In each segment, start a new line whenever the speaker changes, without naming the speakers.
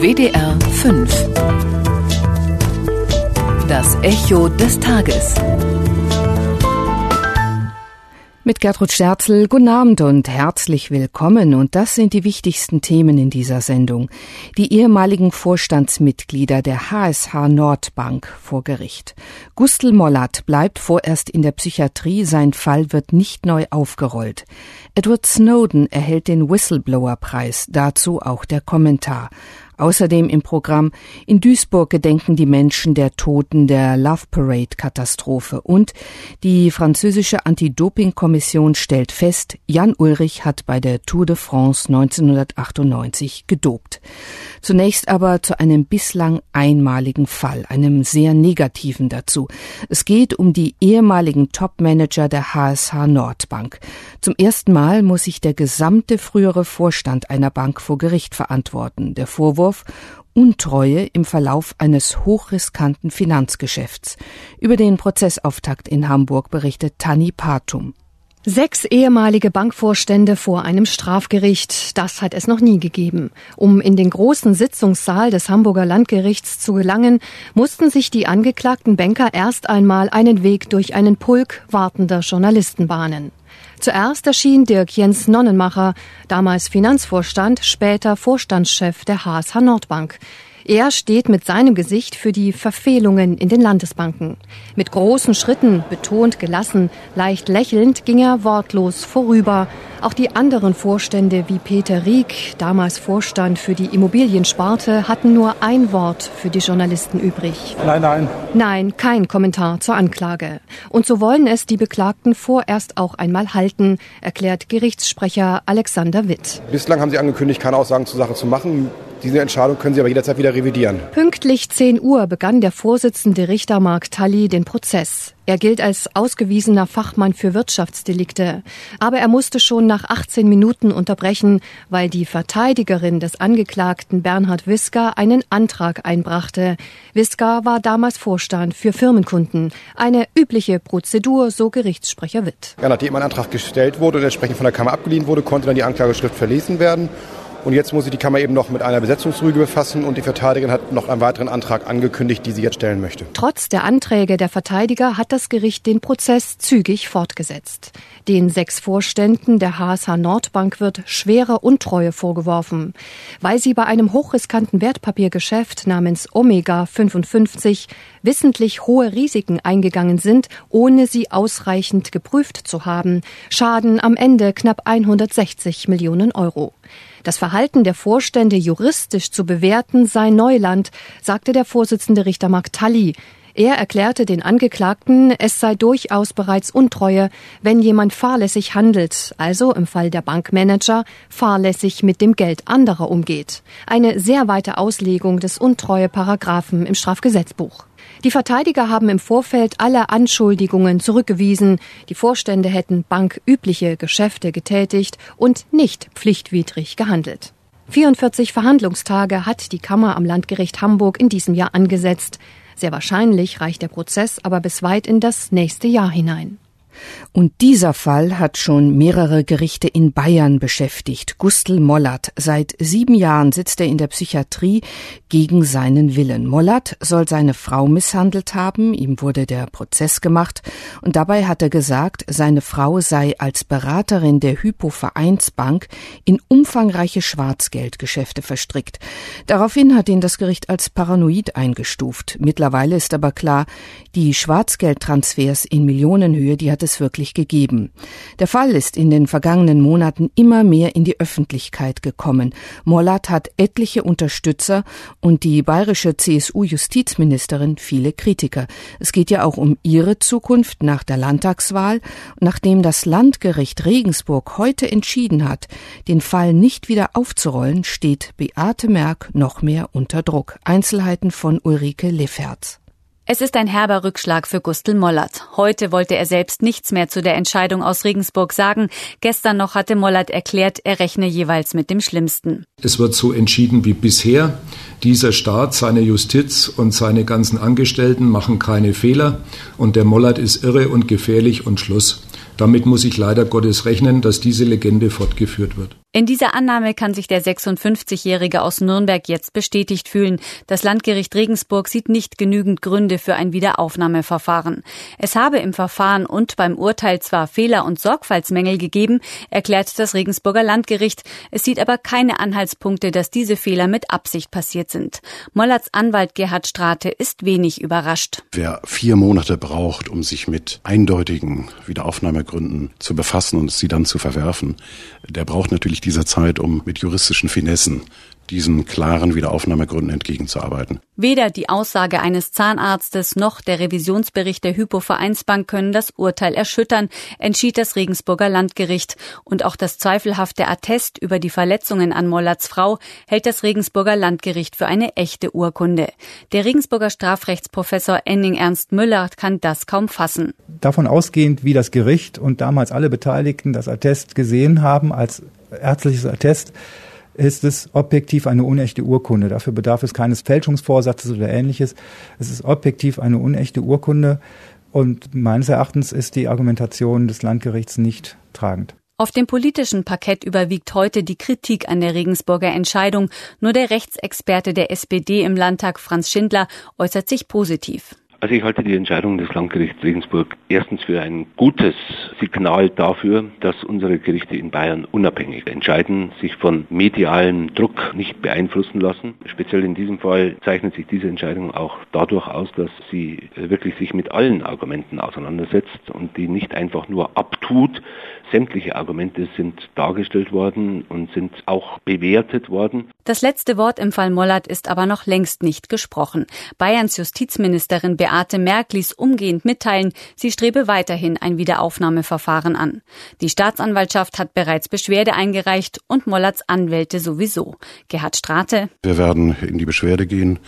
WDR 5 Das Echo des Tages
mit Gertrud Sterzel, guten Abend und herzlich willkommen. Und das sind die wichtigsten Themen in dieser Sendung. Die ehemaligen Vorstandsmitglieder der HSH Nordbank vor Gericht. Gustl Mollert bleibt vorerst in der Psychiatrie, sein Fall wird nicht neu aufgerollt. Edward Snowden erhält den Whistleblower-Preis, dazu auch der Kommentar. Außerdem im Programm in Duisburg gedenken die Menschen der Toten der Love Parade Katastrophe und die französische Anti-Doping-Kommission stellt fest, Jan Ulrich hat bei der Tour de France 1998 gedopt. Zunächst aber zu einem bislang einmaligen Fall, einem sehr negativen dazu. Es geht um die ehemaligen Topmanager der HSH Nordbank. Zum ersten Mal muss sich der gesamte frühere Vorstand einer Bank vor Gericht verantworten. Der Vorwurf Untreue im Verlauf eines hochriskanten Finanzgeschäfts. Über den Prozessauftakt in Hamburg berichtet Tani Patum.
Sechs ehemalige Bankvorstände vor einem Strafgericht, das hat es noch nie gegeben. Um in den großen Sitzungssaal des Hamburger Landgerichts zu gelangen, mussten sich die angeklagten Banker erst einmal einen Weg durch einen Pulk wartender Journalisten bahnen. Zuerst erschien Dirk Jens Nonnenmacher, damals Finanzvorstand, später Vorstandschef der HSH Nordbank. Er steht mit seinem Gesicht für die Verfehlungen in den Landesbanken. Mit großen Schritten, betont gelassen, leicht lächelnd ging er wortlos vorüber. Auch die anderen Vorstände wie Peter Rieck, damals Vorstand für die Immobiliensparte, hatten nur ein Wort für die Journalisten übrig.
Nein, nein.
Nein, kein Kommentar zur Anklage. Und so wollen es die Beklagten vorerst auch einmal halten, erklärt Gerichtssprecher Alexander Witt.
Bislang haben sie angekündigt, keine Aussagen zur Sache zu machen. Diese Entscheidung können Sie aber jederzeit wieder revidieren.
Pünktlich 10 Uhr begann der Vorsitzende Richter Mark Tully den Prozess. Er gilt als ausgewiesener Fachmann für Wirtschaftsdelikte. Aber er musste schon nach 18 Minuten unterbrechen, weil die Verteidigerin des Angeklagten Bernhard Wiska einen Antrag einbrachte. Wiska war damals Vorstand für Firmenkunden. Eine übliche Prozedur, so Gerichtssprecher Witt.
Ja, nachdem ein Antrag gestellt wurde und entsprechend von der Kammer abgelehnt wurde, konnte dann die Anklageschrift verlesen werden. Und jetzt muss sich die Kammer eben noch mit einer Besetzungsrüge befassen und die Verteidigerin hat noch einen weiteren Antrag angekündigt, die sie jetzt stellen möchte.
Trotz der Anträge der Verteidiger hat das Gericht den Prozess zügig fortgesetzt. Den sechs Vorständen der HSH Nordbank wird schwere Untreue vorgeworfen, weil sie bei einem hochriskanten Wertpapiergeschäft namens Omega 55 wissentlich hohe Risiken eingegangen sind, ohne sie ausreichend geprüft zu haben. Schaden am Ende knapp 160 Millionen Euro. Das Verhalten der Vorstände juristisch zu bewerten sei Neuland, sagte der Vorsitzende Richter Mark Tully. Er erklärte den Angeklagten, es sei durchaus bereits Untreue, wenn jemand fahrlässig handelt, also im Fall der Bankmanager fahrlässig mit dem Geld anderer umgeht. Eine sehr weite Auslegung des Untreue-Paragraphen im Strafgesetzbuch. Die Verteidiger haben im Vorfeld alle Anschuldigungen zurückgewiesen. Die Vorstände hätten bankübliche Geschäfte getätigt und nicht pflichtwidrig gehandelt. 44 Verhandlungstage hat die Kammer am Landgericht Hamburg in diesem Jahr angesetzt. Sehr wahrscheinlich reicht der Prozess aber bis weit in das nächste Jahr hinein.
Und dieser Fall hat schon mehrere Gerichte in Bayern beschäftigt. Gustl Mollert. Seit sieben Jahren sitzt er in der Psychiatrie gegen seinen Willen. Mollert soll seine Frau misshandelt haben. Ihm wurde der Prozess gemacht. Und dabei hat er gesagt, seine Frau sei als Beraterin der Hypo-Vereinsbank in umfangreiche Schwarzgeldgeschäfte verstrickt. Daraufhin hat ihn das Gericht als paranoid eingestuft. Mittlerweile ist aber klar, die Schwarzgeldtransfers in Millionenhöhe, die hat es wirklich gegeben. Der Fall ist in den vergangenen Monaten immer mehr in die Öffentlichkeit gekommen. Mollat hat etliche Unterstützer und die bayerische CSU-Justizministerin viele Kritiker. Es geht ja auch um ihre Zukunft nach der Landtagswahl. Nachdem das Landgericht Regensburg heute entschieden hat, den Fall nicht wieder aufzurollen, steht Beate Merck noch mehr unter Druck. Einzelheiten von Ulrike Lefferz.
Es ist ein herber Rückschlag für Gustl Mollert. Heute wollte er selbst nichts mehr zu der Entscheidung aus Regensburg sagen. Gestern noch hatte Mollert erklärt, er rechne jeweils mit dem Schlimmsten.
Es wird so entschieden wie bisher. Dieser Staat, seine Justiz und seine ganzen Angestellten machen keine Fehler und der Mollert ist irre und gefährlich und Schluss. Damit muss ich leider Gottes rechnen, dass diese Legende fortgeführt wird.
In dieser Annahme kann sich der 56-Jährige aus Nürnberg jetzt bestätigt fühlen. Das Landgericht Regensburg sieht nicht genügend Gründe für ein Wiederaufnahmeverfahren. Es habe im Verfahren und beim Urteil zwar Fehler und Sorgfaltsmängel gegeben, erklärt das Regensburger Landgericht. Es sieht aber keine Anhaltspunkte, dass diese Fehler mit Absicht passiert sind. Mollerts Anwalt Gerhard Strate ist wenig überrascht.
Wer vier Monate braucht, um sich mit eindeutigen Wiederaufnahmegründen zu befassen und sie dann zu verwerfen, der braucht natürlich dieser Zeit, um mit juristischen Finessen diesen klaren Wiederaufnahmegründen entgegenzuarbeiten.
Weder die Aussage eines Zahnarztes noch der Revisionsbericht der Hypo-Vereinsbank können das Urteil erschüttern, entschied das Regensburger Landgericht. Und auch das zweifelhafte Attest über die Verletzungen an Mollerts Frau hält das Regensburger Landgericht für eine echte Urkunde. Der Regensburger Strafrechtsprofessor Enning Ernst Müller kann das kaum fassen.
Davon ausgehend, wie das Gericht und damals alle Beteiligten das Attest gesehen haben als ärztliches Attest, ist es objektiv eine unechte Urkunde. Dafür bedarf es keines Fälschungsvorsatzes oder ähnliches. Es ist objektiv eine unechte Urkunde und meines Erachtens ist die Argumentation des Landgerichts nicht tragend.
Auf dem politischen Parkett überwiegt heute die Kritik an der Regensburger Entscheidung. Nur der Rechtsexperte der SPD im Landtag, Franz Schindler, äußert sich positiv.
Also ich halte die Entscheidung des Landgerichts Regensburg erstens für ein gutes Signal dafür, dass unsere Gerichte in Bayern unabhängig entscheiden, sich von medialem Druck nicht beeinflussen lassen. Speziell in diesem Fall zeichnet sich diese Entscheidung auch dadurch aus, dass sie wirklich sich mit allen Argumenten auseinandersetzt und die nicht einfach nur abtut. Sämtliche Argumente sind dargestellt worden und sind auch bewertet worden.
Das letzte Wort im Fall Mollert ist aber noch längst nicht gesprochen. Bayerns Justizministerin Beate Merck ließ umgehend mitteilen, sie strebe weiterhin ein Wiederaufnahmeverfahren an. Die Staatsanwaltschaft hat bereits Beschwerde eingereicht und Mollerts Anwälte sowieso. Gerhard Strate.
Wir werden in die Beschwerde gehen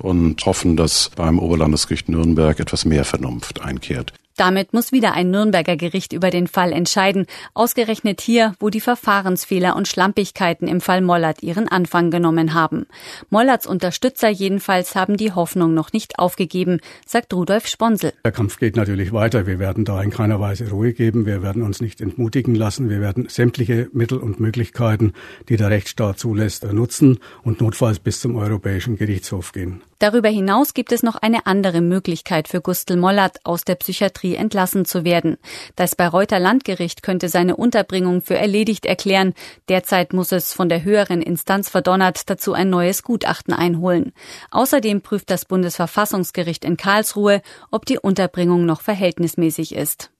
und hoffen, dass beim Oberlandesgericht Nürnberg etwas mehr Vernunft einkehrt.
Damit muss wieder ein Nürnberger Gericht über den Fall entscheiden, ausgerechnet hier, wo die Verfahrensfehler und Schlampigkeiten im Fall Mollert ihren Anfang genommen haben. Mollerts Unterstützer jedenfalls haben die Hoffnung noch nicht aufgegeben, sagt Rudolf Sponsel.
Der Kampf geht natürlich weiter. Wir werden da in keiner Weise Ruhe geben. Wir werden uns nicht entmutigen lassen. Wir werden sämtliche Mittel und Möglichkeiten, die der Rechtsstaat zulässt, nutzen und notfalls bis zum Europäischen Gerichtshof gehen.
Darüber hinaus gibt es noch eine andere Möglichkeit für Gustl Mollert aus der Psychiatrie entlassen zu werden. Das Bayreuther Landgericht könnte seine Unterbringung für erledigt erklären. Derzeit muss es von der höheren Instanz verdonnert dazu ein neues Gutachten einholen. Außerdem prüft das Bundesverfassungsgericht in Karlsruhe, ob die Unterbringung noch verhältnismäßig ist.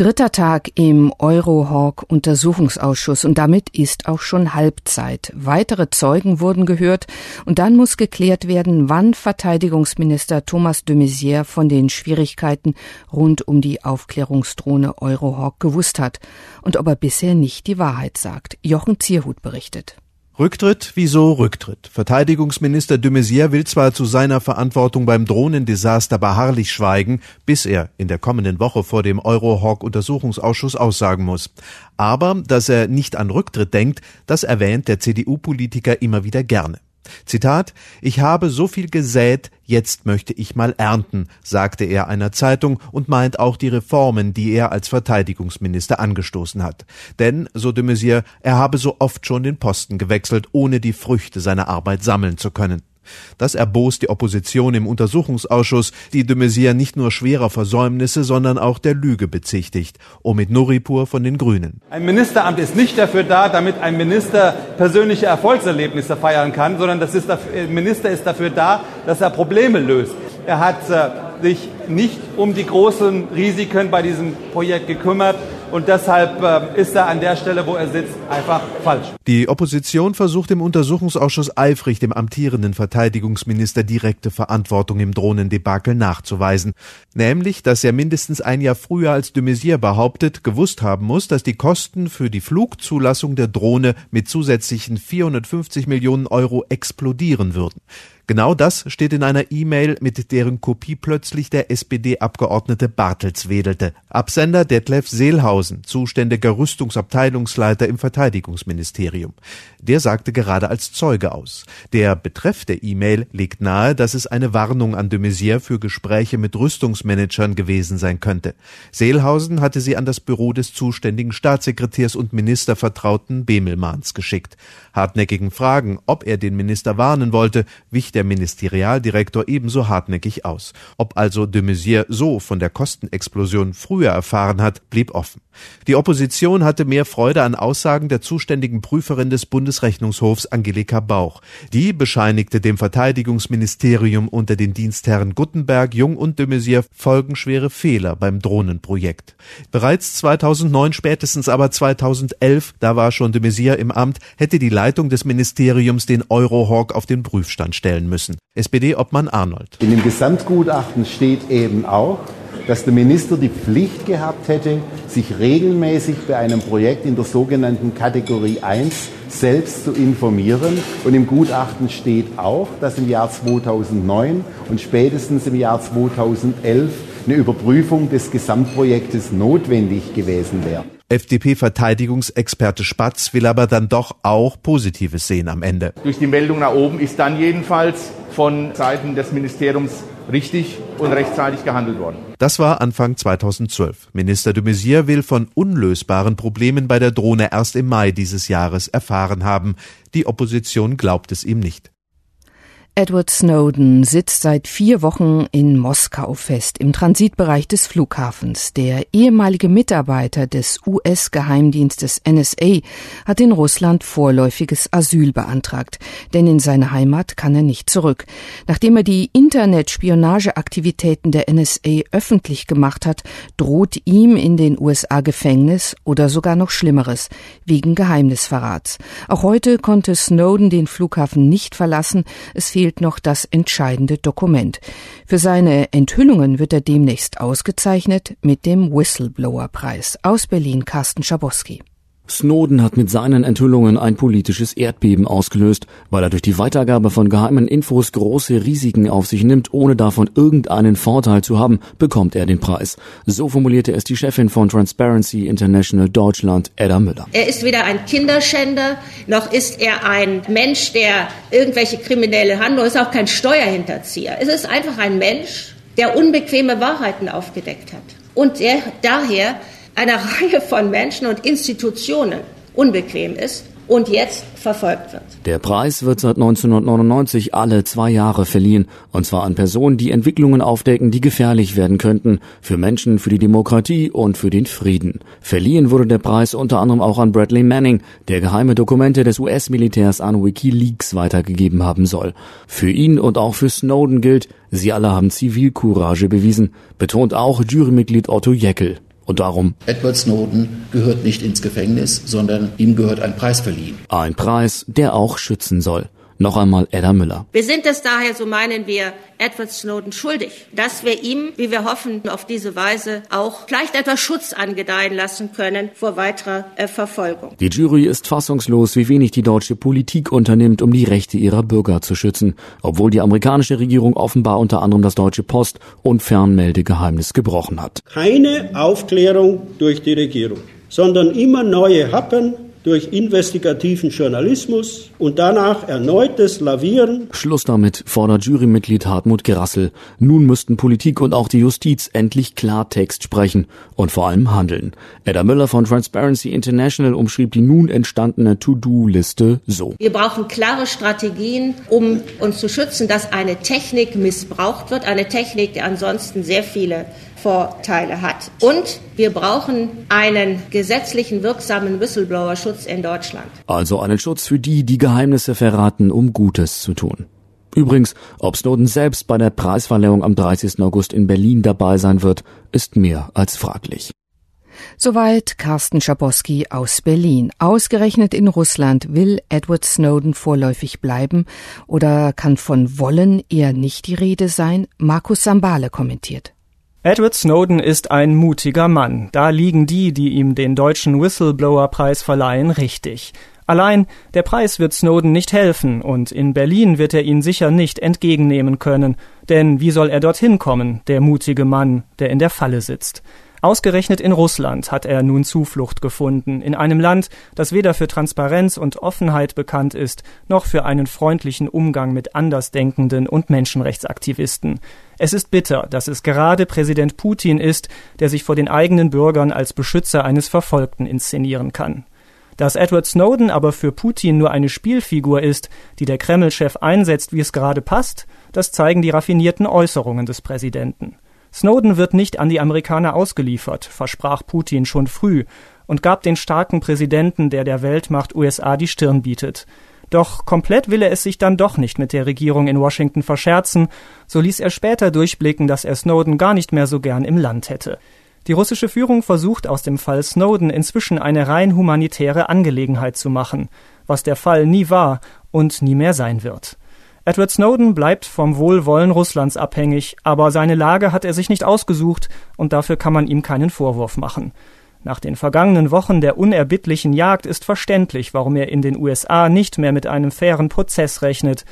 Dritter Tag im Eurohawk-Untersuchungsausschuss und damit ist auch schon Halbzeit. Weitere Zeugen wurden gehört und dann muss geklärt werden, wann Verteidigungsminister Thomas de Maizière von den Schwierigkeiten rund um die Aufklärungsdrohne Eurohawk gewusst hat und ob er bisher nicht die Wahrheit sagt. Jochen Zierhut berichtet.
Rücktritt? Wieso Rücktritt? Verteidigungsminister de Maizière will zwar zu seiner Verantwortung beim Drohnendesaster beharrlich schweigen, bis er in der kommenden Woche vor dem Eurohawk-Untersuchungsausschuss aussagen muss. Aber dass er nicht an Rücktritt denkt, das erwähnt der CDU-Politiker immer wieder gerne. Zitat Ich habe so viel gesät, jetzt möchte ich mal ernten, sagte er einer Zeitung und meint auch die Reformen, die er als Verteidigungsminister angestoßen hat. Denn, so de Maizière, er habe so oft schon den Posten gewechselt, ohne die Früchte seiner Arbeit sammeln zu können. Das erbost die Opposition im Untersuchungsausschuss, die de Maizière nicht nur schwerer Versäumnisse, sondern auch der Lüge bezichtigt. Omid Nuripur von den Grünen.
Ein Ministeramt ist nicht dafür da, damit ein Minister persönliche Erfolgserlebnisse feiern kann, sondern das ist dafür, ein Minister ist dafür da, dass er Probleme löst. Er hat äh, sich nicht um die großen Risiken bei diesem Projekt gekümmert und deshalb äh, ist er an der Stelle, wo er sitzt, einfach falsch.
Die Opposition versucht im Untersuchungsausschuss eifrig dem amtierenden Verteidigungsminister direkte Verantwortung im Drohnendebakel nachzuweisen. Nämlich, dass er mindestens ein Jahr früher als de Maizière behauptet, gewusst haben muss, dass die Kosten für die Flugzulassung der Drohne mit zusätzlichen 450 Millionen Euro explodieren würden. Genau das steht in einer E-Mail, mit deren Kopie plötzlich der SPD-Abgeordnete Bartels wedelte. Absender Detlef Seelhausen, zuständiger Rüstungsabteilungsleiter im Verteidigungsministerium. Der sagte gerade als Zeuge aus. Der Betreff der E-Mail legt nahe, dass es eine Warnung an de Maizière für Gespräche mit Rüstungsmanagern gewesen sein könnte. Seelhausen hatte sie an das Büro des zuständigen Staatssekretärs und Ministervertrauten Bemelmans geschickt. Hartnäckigen Fragen, ob er den Minister warnen wollte, wich der Ministerialdirektor ebenso hartnäckig aus. Ob also de Maizière so von der Kostenexplosion früher erfahren hat, blieb offen. Die Opposition hatte mehr Freude an Aussagen der zuständigen Prüferin des Bundesrechnungshofs Angelika Bauch. Die bescheinigte dem Verteidigungsministerium unter den Dienstherren Guttenberg, Jung und de Maizière folgenschwere Fehler beim Drohnenprojekt. Bereits 2009, spätestens aber 2011, da war schon de Maizière im Amt, hätte die Leitung des Ministeriums den Eurohawk auf den Prüfstand stellen müssen. SPD-Obmann Arnold.
In dem Gesamtgutachten steht eben auch, dass der Minister die Pflicht gehabt hätte, sich regelmäßig bei einem Projekt in der sogenannten Kategorie 1 selbst zu informieren. Und im Gutachten steht auch, dass im Jahr 2009 und spätestens im Jahr 2011 eine Überprüfung des Gesamtprojektes notwendig gewesen wäre.
FDP-Verteidigungsexperte Spatz will aber dann doch auch Positives sehen am Ende.
Durch die Meldung nach oben ist dann jedenfalls von Seiten des Ministeriums richtig und rechtzeitig gehandelt worden.
Das war Anfang 2012. Minister de Maizière will von unlösbaren Problemen bei der Drohne erst im Mai dieses Jahres erfahren haben. Die Opposition glaubt es ihm nicht.
Edward Snowden sitzt seit vier Wochen in Moskau fest, im Transitbereich des Flughafens. Der ehemalige Mitarbeiter des US-Geheimdienstes NSA hat in Russland vorläufiges Asyl beantragt, denn in seine Heimat kann er nicht zurück. Nachdem er die Internetspionageaktivitäten der NSA öffentlich gemacht hat, droht ihm in den USA Gefängnis oder sogar noch Schlimmeres, wegen Geheimnisverrats. Auch heute konnte Snowden den Flughafen nicht verlassen. Es fehlt noch das entscheidende Dokument. Für seine Enthüllungen wird er demnächst ausgezeichnet mit dem Whistleblower-Preis. Aus Berlin Carsten Schabowski.
Snowden hat mit seinen Enthüllungen ein politisches Erdbeben ausgelöst, weil er durch die Weitergabe von geheimen Infos große Risiken auf sich nimmt, ohne davon irgendeinen Vorteil zu haben, bekommt er den Preis. So formulierte es die Chefin von Transparency International Deutschland, Edda Müller.
Er ist weder ein Kinderschänder, noch ist er ein Mensch, der irgendwelche kriminelle Handlungen, ist auch kein Steuerhinterzieher. Es ist einfach ein Mensch, der unbequeme Wahrheiten aufgedeckt hat. Und der daher einer Reihe von Menschen und Institutionen unbequem ist und jetzt verfolgt wird.
Der Preis wird seit 1999 alle zwei Jahre verliehen, und zwar an Personen, die Entwicklungen aufdecken, die gefährlich werden könnten, für Menschen, für die Demokratie und für den Frieden. Verliehen wurde der Preis unter anderem auch an Bradley Manning, der geheime Dokumente des US-Militärs an Wikileaks weitergegeben haben soll. Für ihn und auch für Snowden gilt, sie alle haben Zivilcourage bewiesen, betont auch Jurymitglied Otto Jeckel. Und darum.
Edward Snowden gehört nicht ins Gefängnis, sondern ihm gehört ein Preis verliehen.
Ein Preis, der auch schützen soll. Noch einmal Edda Müller.
Wir sind es daher, so meinen wir, Edward Snowden schuldig, dass wir ihm, wie wir hoffen, auf diese Weise auch vielleicht etwas Schutz angedeihen lassen können vor weiterer äh, Verfolgung.
Die Jury ist fassungslos, wie wenig die deutsche Politik unternimmt, um die Rechte ihrer Bürger zu schützen, obwohl die amerikanische Regierung offenbar unter anderem das deutsche Post- und Fernmeldegeheimnis gebrochen hat.
Keine Aufklärung durch die Regierung, sondern immer neue Happen durch investigativen Journalismus und danach erneutes Lavieren.
Schluss damit, fordert Jurymitglied Hartmut Gerassel. Nun müssten Politik und auch die Justiz endlich Klartext sprechen und vor allem handeln. Edda Müller von Transparency International umschrieb die nun entstandene To-Do-Liste so.
Wir brauchen klare Strategien, um uns zu schützen, dass eine Technik missbraucht wird, eine Technik, die ansonsten sehr viele Vorteile hat. Und wir brauchen einen gesetzlichen wirksamen Whistleblower-Schutz in Deutschland.
Also einen Schutz für die, die Geheimnisse verraten, um Gutes zu tun. Übrigens, ob Snowden selbst bei der Preisverleihung am 30. August in Berlin dabei sein wird, ist mehr als fraglich.
Soweit Carsten Schabowski aus Berlin. Ausgerechnet in Russland will Edward Snowden vorläufig bleiben oder kann von wollen eher nicht die Rede sein? Markus Sambale kommentiert.
Edward Snowden ist ein mutiger Mann. Da liegen die, die ihm den deutschen Whistleblower-Preis verleihen, richtig. Allein der Preis wird Snowden nicht helfen und in Berlin wird er ihn sicher nicht entgegennehmen können, denn wie soll er dorthin kommen, der mutige Mann, der in der Falle sitzt? Ausgerechnet in Russland hat er nun Zuflucht gefunden, in einem Land, das weder für Transparenz und Offenheit bekannt ist, noch für einen freundlichen Umgang mit Andersdenkenden und Menschenrechtsaktivisten. Es ist bitter, dass es gerade Präsident Putin ist, der sich vor den eigenen Bürgern als Beschützer eines Verfolgten inszenieren kann. Dass Edward Snowden aber für Putin nur eine Spielfigur ist, die der Kreml-Chef einsetzt, wie es gerade passt, das zeigen die raffinierten Äußerungen des Präsidenten. Snowden wird nicht an die Amerikaner ausgeliefert, versprach Putin schon früh und gab den starken Präsidenten, der der Weltmacht USA die Stirn bietet. Doch komplett will er es sich dann doch nicht mit der Regierung in Washington verscherzen, so ließ er später durchblicken, dass er Snowden gar nicht mehr so gern im Land hätte. Die russische Führung versucht aus dem Fall Snowden inzwischen eine rein humanitäre Angelegenheit zu machen, was der Fall nie war und nie mehr sein wird. Edward Snowden bleibt vom Wohlwollen Russlands abhängig, aber seine Lage hat er sich nicht ausgesucht und dafür kann man ihm keinen Vorwurf machen. Nach den vergangenen Wochen der unerbittlichen Jagd ist verständlich, warum er in den USA nicht mehr mit einem fairen Prozess rechnet.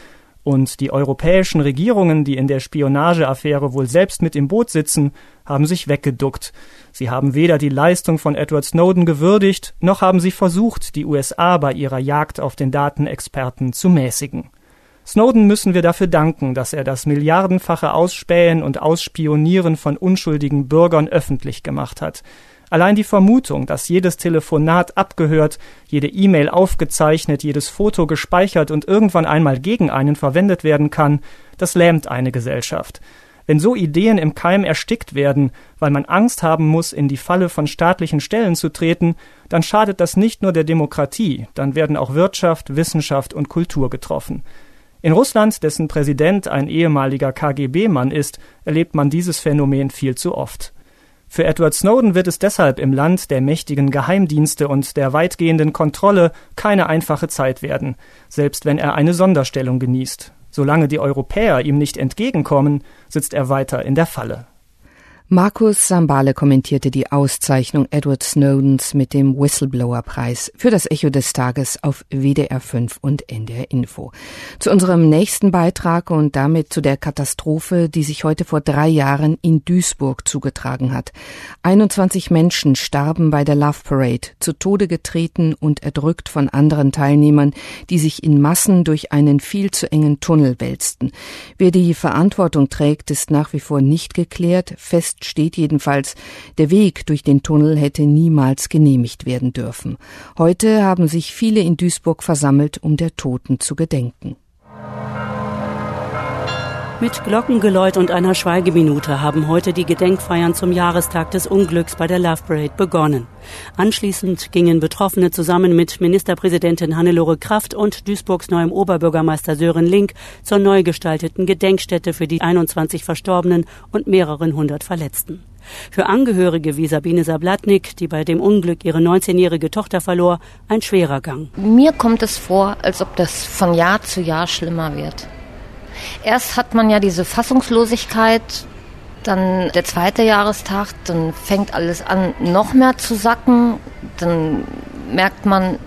Und die europäischen Regierungen, die in der Spionageaffäre wohl selbst mit im Boot sitzen, haben sich weggeduckt. Sie haben weder die Leistung von Edward Snowden gewürdigt, noch haben sie versucht, die USA bei ihrer Jagd auf den Datenexperten zu mäßigen. Snowden müssen wir dafür danken, dass er das milliardenfache Ausspähen und Ausspionieren von unschuldigen Bürgern öffentlich gemacht hat. Allein die Vermutung, dass jedes Telefonat abgehört, jede E-Mail aufgezeichnet, jedes Foto gespeichert und irgendwann einmal gegen einen verwendet werden kann, das lähmt eine Gesellschaft. Wenn so Ideen im Keim erstickt werden, weil man Angst haben muss, in die Falle von staatlichen Stellen zu treten, dann schadet das nicht nur der Demokratie, dann werden auch Wirtschaft, Wissenschaft und Kultur getroffen. In Russland, dessen Präsident ein ehemaliger KGB-Mann ist, erlebt man dieses Phänomen viel zu oft. Für Edward Snowden wird es deshalb im Land der mächtigen Geheimdienste und der weitgehenden Kontrolle keine einfache Zeit werden, selbst wenn er eine Sonderstellung genießt. Solange die Europäer ihm nicht entgegenkommen, sitzt er weiter in der Falle.
Markus Sambale kommentierte die Auszeichnung Edward Snowdens mit dem Whistleblower-Preis für das Echo des Tages auf WDR 5 und NDR Info. Zu unserem nächsten Beitrag und damit zu der Katastrophe, die sich heute vor drei Jahren in Duisburg zugetragen hat. 21 Menschen starben bei der Love Parade, zu Tode getreten und erdrückt von anderen Teilnehmern, die sich in Massen durch einen viel zu engen Tunnel wälzten. Wer die Verantwortung trägt, ist nach wie vor nicht geklärt. Fest steht jedenfalls, der Weg durch den Tunnel hätte niemals genehmigt werden dürfen. Heute haben sich viele in Duisburg versammelt, um der Toten zu gedenken.
Mit Glockengeläut und einer Schweigeminute haben heute die Gedenkfeiern zum Jahrestag des Unglücks bei der Love Parade begonnen. Anschließend gingen Betroffene zusammen mit Ministerpräsidentin Hannelore Kraft und Duisburgs neuem Oberbürgermeister Sören Link zur neu gestalteten Gedenkstätte für die 21 Verstorbenen und mehreren hundert Verletzten. Für Angehörige wie Sabine Sablatnik, die bei dem Unglück ihre 19-jährige Tochter verlor, ein schwerer Gang.
Mir kommt es vor, als ob das von Jahr zu Jahr schlimmer wird. Erst hat man ja diese Fassungslosigkeit, dann der zweite Jahrestag, dann fängt alles an, noch mehr zu sacken. Dann merkt man,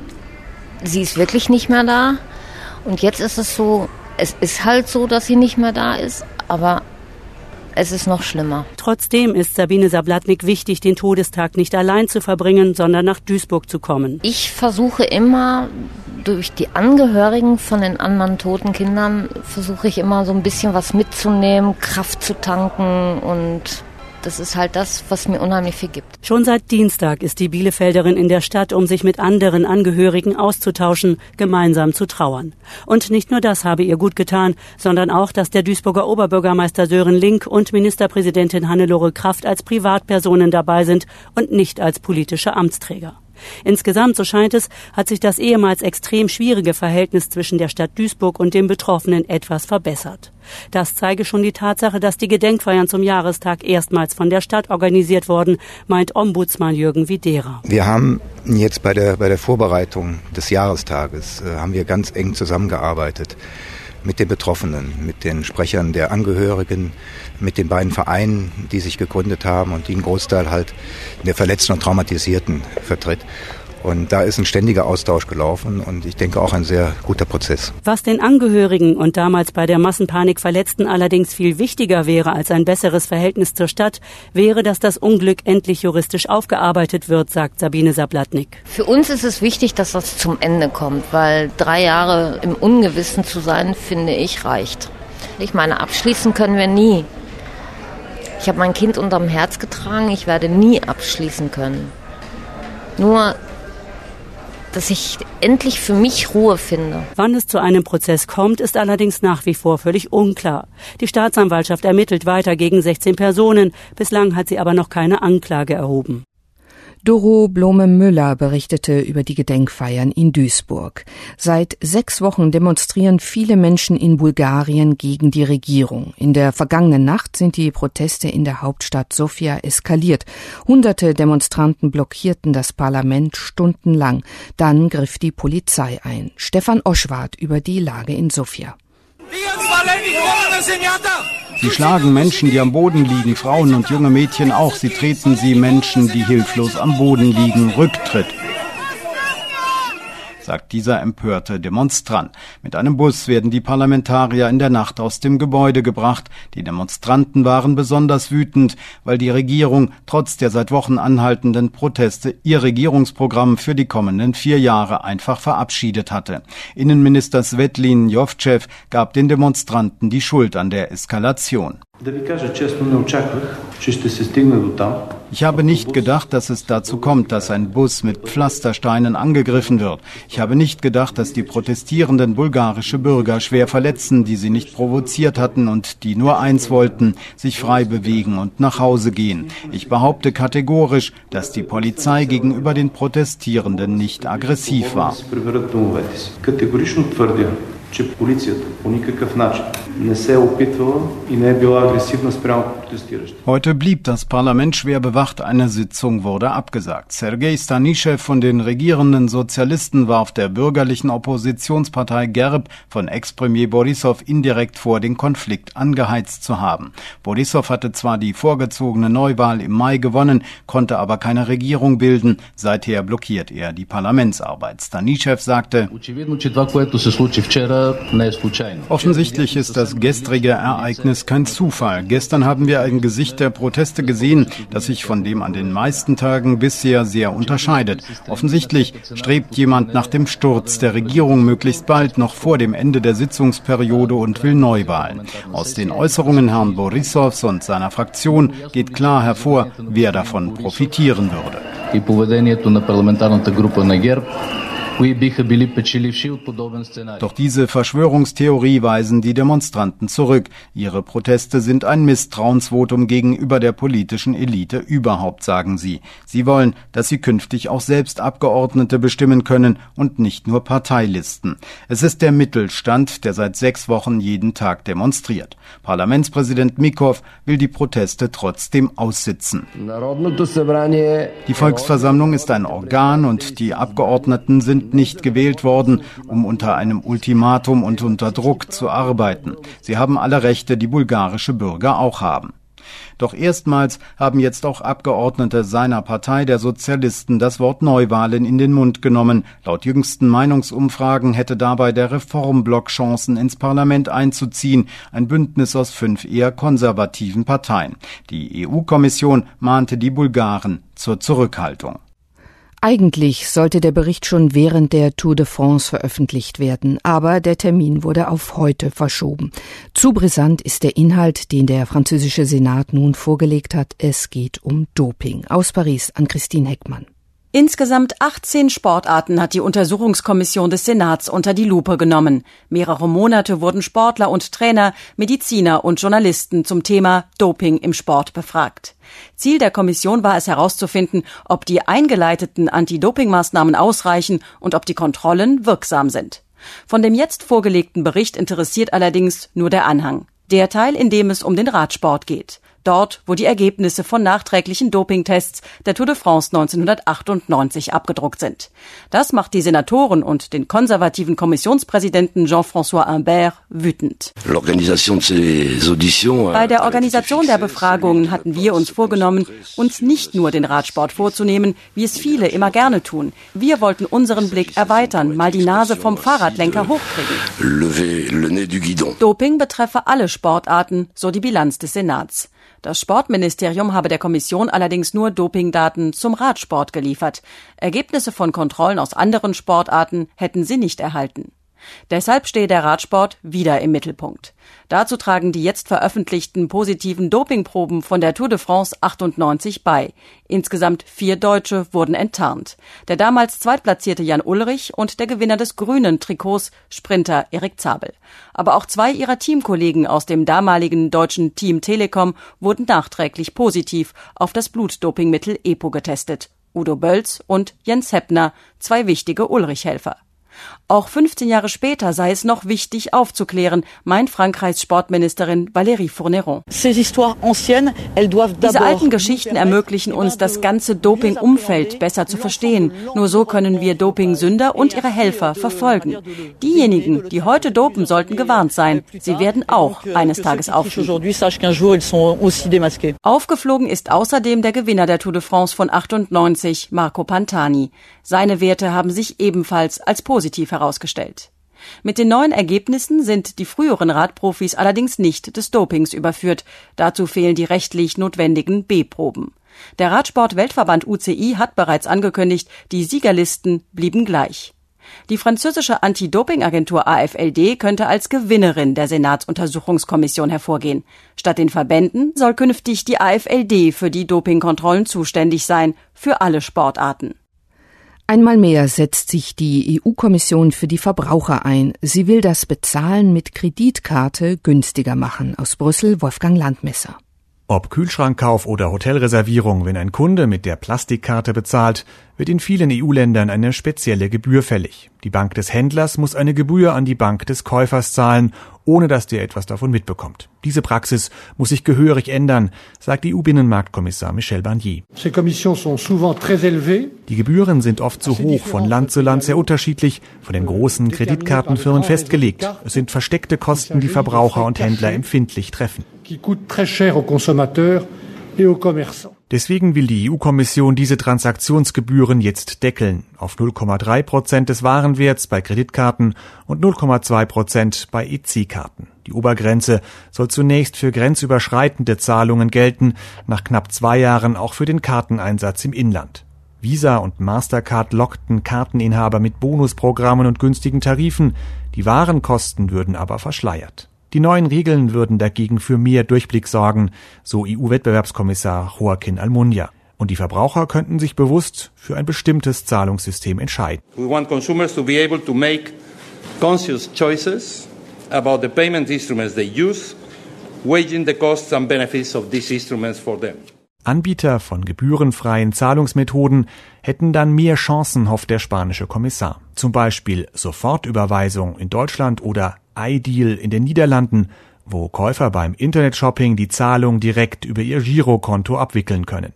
sie ist wirklich nicht mehr da. Und jetzt ist es so, es ist halt so, dass sie nicht mehr da ist, aber es ist noch schlimmer.
Trotzdem ist Sabine Sablatnik wichtig, den Todestag nicht allein zu verbringen, sondern nach Duisburg zu kommen.
Ich versuche immer durch die Angehörigen von den anderen toten Kindern versuche ich immer so ein bisschen was mitzunehmen, Kraft zu tanken und das ist halt das, was mir unheimlich viel gibt.
Schon seit Dienstag ist die Bielefelderin in der Stadt, um sich mit anderen Angehörigen auszutauschen, gemeinsam zu trauern. Und nicht nur das habe ihr gut getan, sondern auch, dass der Duisburger Oberbürgermeister Sören Link und Ministerpräsidentin Hannelore Kraft als Privatpersonen dabei sind und nicht als politische Amtsträger. Insgesamt, so scheint es, hat sich das ehemals extrem schwierige Verhältnis zwischen der Stadt Duisburg und den Betroffenen etwas verbessert. Das zeige schon die Tatsache, dass die Gedenkfeiern zum Jahrestag erstmals von der Stadt organisiert wurden, meint Ombudsmann Jürgen Widera.
Wir haben jetzt bei der, bei der Vorbereitung des Jahrestages, äh, haben wir ganz eng zusammengearbeitet mit den Betroffenen, mit den Sprechern der Angehörigen, mit den beiden Vereinen, die sich gegründet haben und die einen Großteil halt der Verletzten und Traumatisierten vertritt. Und da ist ein ständiger Austausch gelaufen und ich denke auch ein sehr guter Prozess.
Was den Angehörigen und damals bei der Massenpanik Verletzten allerdings viel wichtiger wäre als ein besseres Verhältnis zur Stadt, wäre, dass das Unglück endlich juristisch aufgearbeitet wird, sagt Sabine Sablatnik.
Für uns ist es wichtig, dass das zum Ende kommt, weil drei Jahre im Ungewissen zu sein, finde ich, reicht. Ich meine, abschließen können wir nie. Ich habe mein Kind unterm Herz getragen, ich werde nie abschließen können. Nur dass ich endlich für mich Ruhe finde.
Wann es zu einem Prozess kommt, ist allerdings nach wie vor völlig unklar. Die Staatsanwaltschaft ermittelt weiter gegen 16 Personen. Bislang hat sie aber noch keine Anklage erhoben.
Doro Blome-Müller berichtete über die Gedenkfeiern in Duisburg. Seit sechs Wochen demonstrieren viele Menschen in Bulgarien gegen die Regierung. In der vergangenen Nacht sind die Proteste in der Hauptstadt Sofia eskaliert. Hunderte Demonstranten blockierten das Parlament stundenlang. Dann griff die Polizei ein. Stefan Oschwart über die Lage in Sofia.
Sie schlagen Menschen, die am Boden liegen, Frauen und junge Mädchen auch. Sie treten sie Menschen, die hilflos am Boden liegen, Rücktritt sagt dieser empörte Demonstrant. Mit einem Bus werden die Parlamentarier in der Nacht aus dem Gebäude gebracht. Die Demonstranten waren besonders wütend, weil die Regierung trotz der seit Wochen anhaltenden Proteste ihr Regierungsprogramm für die kommenden vier Jahre einfach verabschiedet hatte. Innenminister Svetlin Jovcev gab den Demonstranten die Schuld an der Eskalation. Ich habe nicht gedacht, dass es dazu kommt, dass ein Bus mit Pflastersteinen angegriffen wird. Ich habe nicht gedacht, dass die protestierenden bulgarische Bürger schwer verletzen, die sie nicht provoziert hatten und die nur eins wollten, sich frei bewegen und nach Hause gehen. Ich behaupte kategorisch, dass die Polizei gegenüber den Protestierenden nicht aggressiv war че полицията по никакъв начин не се е опитвала и не е била агресивна спрямо протестиращи. Heute blieb das Parlament schwer bewacht, eine Sitzung wurde abgesagt. Sergei Stanischew von den regierenden Sozialisten warf der bürgerlichen Oppositionspartei GERB von Ex-Premier Borissow indirekt vor, den Konflikt angeheizt zu haben. Borissow hatte zwar die vorgezogene Neuwahl im Mai gewonnen, konnte aber keine Regierung bilden. Seither blockiert er die Parlamentsarbeit. Stanischew sagte, Offensichtlich ist das gestrige Ereignis kein Zufall. Gestern haben wir ein Gesicht der Proteste gesehen, das sich von dem an den meisten Tagen bisher sehr unterscheidet. Offensichtlich strebt jemand nach dem Sturz der Regierung möglichst bald noch vor dem Ende der Sitzungsperiode und will Neuwahlen. Aus den Äußerungen Herrn Borissows und seiner Fraktion geht klar hervor, wer davon profitieren würde. Doch diese Verschwörungstheorie weisen die Demonstranten zurück. Ihre Proteste sind ein Misstrauensvotum gegenüber der politischen Elite überhaupt, sagen sie. Sie wollen, dass sie künftig auch selbst Abgeordnete bestimmen können und nicht nur Parteilisten. Es ist der Mittelstand, der seit sechs Wochen jeden Tag demonstriert. Parlamentspräsident Mikov will die Proteste trotzdem aussitzen. Die Volksversammlung ist ein Organ und die Abgeordneten sind nicht gewählt worden, um unter einem Ultimatum und unter Druck zu arbeiten. Sie haben alle Rechte, die bulgarische Bürger auch haben. Doch erstmals haben jetzt auch Abgeordnete seiner Partei der Sozialisten das Wort Neuwahlen in den Mund genommen. Laut jüngsten Meinungsumfragen hätte dabei der Reformblock Chancen ins Parlament einzuziehen, ein Bündnis aus fünf eher konservativen Parteien. Die EU-Kommission mahnte die Bulgaren zur Zurückhaltung.
Eigentlich sollte der Bericht schon während der Tour de France veröffentlicht werden, aber der Termin wurde auf heute verschoben. Zu brisant ist der Inhalt, den der französische Senat nun vorgelegt hat. Es geht um Doping. Aus Paris an Christine Heckmann.
Insgesamt 18 Sportarten hat die Untersuchungskommission des Senats unter die Lupe genommen. Mehrere Monate wurden Sportler und Trainer, Mediziner und Journalisten zum Thema Doping im Sport befragt. Ziel der Kommission war es herauszufinden, ob die eingeleiteten Anti-Doping-Maßnahmen ausreichen und ob die Kontrollen wirksam sind. Von dem jetzt vorgelegten Bericht interessiert allerdings nur der Anhang. Der Teil, in dem es um den Radsport geht. Dort, wo die Ergebnisse von nachträglichen Dopingtests der Tour de France 1998 abgedruckt sind. Das macht die Senatoren und den konservativen Kommissionspräsidenten Jean-François Imbert wütend. Bei der Organisation der Befragungen hatten wir uns vorgenommen, uns nicht nur den Radsport vorzunehmen, wie es viele immer gerne tun. Wir wollten unseren Blick erweitern, mal die Nase vom Fahrradlenker hochkriegen. Doping betreffe alle Sportarten, so die Bilanz des Senats. Das Sportministerium habe der Kommission allerdings nur Dopingdaten zum Radsport geliefert. Ergebnisse von Kontrollen aus anderen Sportarten hätten sie nicht erhalten. Deshalb stehe der Radsport wieder im Mittelpunkt. Dazu tragen die jetzt veröffentlichten positiven Dopingproben von der Tour de France 98 bei. Insgesamt vier Deutsche wurden enttarnt. Der damals zweitplatzierte Jan Ulrich und der Gewinner des grünen Trikots, Sprinter Erik Zabel. Aber auch zwei ihrer Teamkollegen aus dem damaligen deutschen Team Telekom wurden nachträglich positiv auf das Blutdopingmittel EPO getestet. Udo Bölz und Jens Heppner, zwei wichtige Ulrich-Helfer. Auch 15 Jahre später sei es noch wichtig aufzuklären, meint Frankreichs Sportministerin Valérie Fourneron. Diese alten Geschichten ermöglichen uns, das ganze Doping-Umfeld besser zu verstehen. Nur so können wir Dopingsünder und ihre Helfer verfolgen. Diejenigen, die heute dopen, sollten gewarnt sein. Sie werden auch eines Tages auffliegen. Aufgeflogen ist außerdem der Gewinner der Tour de France von 98, Marco Pantani. Seine Werte haben sich ebenfalls als positiv herausgestellt. Mit den neuen Ergebnissen sind die früheren Radprofis allerdings nicht des Dopings überführt. Dazu fehlen die rechtlich notwendigen B-Proben. Der Radsport-Weltverband UCI hat bereits angekündigt, die Siegerlisten blieben gleich. Die französische Anti-Doping-Agentur AFLD könnte als Gewinnerin der Senatsuntersuchungskommission hervorgehen. Statt den Verbänden soll künftig die AFLD für die Dopingkontrollen zuständig sein, für alle Sportarten.
Einmal mehr setzt sich die EU-Kommission für die Verbraucher ein. Sie will das Bezahlen mit Kreditkarte günstiger machen. Aus Brüssel Wolfgang Landmesser.
Ob Kühlschrankkauf oder Hotelreservierung, wenn ein Kunde mit der Plastikkarte bezahlt, wird in vielen EU-Ländern eine spezielle Gebühr fällig. Die Bank des Händlers muss eine Gebühr an die Bank des Käufers zahlen, ohne dass der etwas davon mitbekommt. Diese Praxis muss sich gehörig ändern, sagt EU-Binnenmarktkommissar Michel Barnier. Die Gebühren sind oft zu hoch, von Land zu Land sehr unterschiedlich, von den großen Kreditkartenfirmen festgelegt. Es sind versteckte Kosten, die Verbraucher und Händler empfindlich treffen. Deswegen will die EU-Kommission diese Transaktionsgebühren jetzt deckeln auf 0,3 Prozent des Warenwerts bei Kreditkarten und 0,2 Prozent bei EC-Karten. Die Obergrenze soll zunächst für grenzüberschreitende Zahlungen gelten, nach knapp zwei Jahren auch für den Karteneinsatz im Inland. Visa und Mastercard lockten Karteninhaber mit Bonusprogrammen und günstigen Tarifen, die Warenkosten würden aber verschleiert. Die neuen Regeln würden dagegen für mehr Durchblick sorgen, so EU-Wettbewerbskommissar Joaquin Almunia. Und die Verbraucher könnten sich bewusst für ein bestimmtes Zahlungssystem entscheiden. We want consumers to be able to make conscious choices about the payment instruments they use, weighing the costs and benefits of these instruments for them. Anbieter von gebührenfreien Zahlungsmethoden hätten dann mehr Chancen, hofft der spanische Kommissar. Zum Beispiel Sofortüberweisung in Deutschland oder iDeal in den Niederlanden, wo Käufer beim Internetshopping die Zahlung direkt über ihr Girokonto abwickeln können.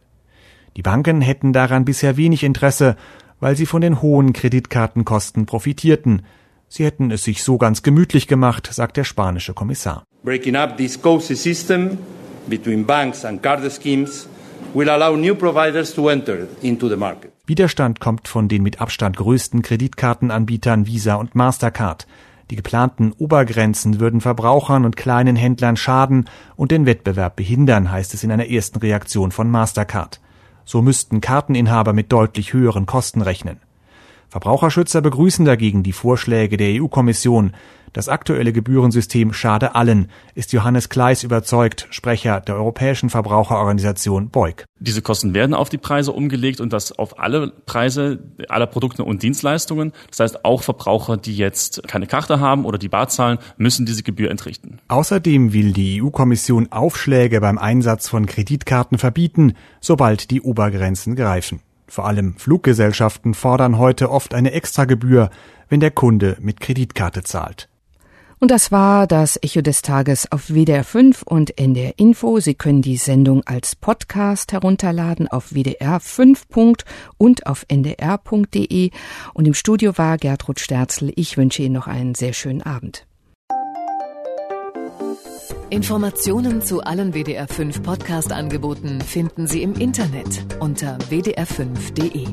Die Banken hätten daran bisher wenig Interesse, weil sie von den hohen Kreditkartenkosten profitierten. Sie hätten es sich so ganz gemütlich gemacht, sagt der spanische Kommissar. Breaking up this cozy system between banks and card schemes will allow new providers to enter into the market. Widerstand kommt von den mit Abstand größten Kreditkartenanbietern Visa und Mastercard. Die geplanten Obergrenzen würden Verbrauchern und kleinen Händlern schaden und den Wettbewerb behindern, heißt es in einer ersten Reaktion von Mastercard. So müssten Karteninhaber mit deutlich höheren Kosten rechnen. Verbraucherschützer begrüßen dagegen die Vorschläge der EU-Kommission. Das aktuelle Gebührensystem schade allen, ist Johannes Kleis überzeugt, Sprecher der Europäischen Verbraucherorganisation Beug.
Diese Kosten werden auf die Preise umgelegt und das auf alle Preise aller Produkte und Dienstleistungen. Das heißt, auch Verbraucher, die jetzt keine Karte haben oder die Bar zahlen, müssen diese Gebühr entrichten.
Außerdem will die EU-Kommission Aufschläge beim Einsatz von Kreditkarten verbieten, sobald die Obergrenzen greifen. Vor allem Fluggesellschaften fordern heute oft eine Extragebühr, wenn der Kunde mit Kreditkarte zahlt.
Und das war das Echo des Tages auf WDR 5 und NDR Info. Sie können die Sendung als Podcast herunterladen auf WDR 5. und auf ndr.de. Und im Studio war Gertrud Sterzel. Ich wünsche Ihnen noch einen sehr schönen Abend.
Informationen zu allen WDR 5 Podcast-Angeboten finden Sie im Internet unter wdr5.de.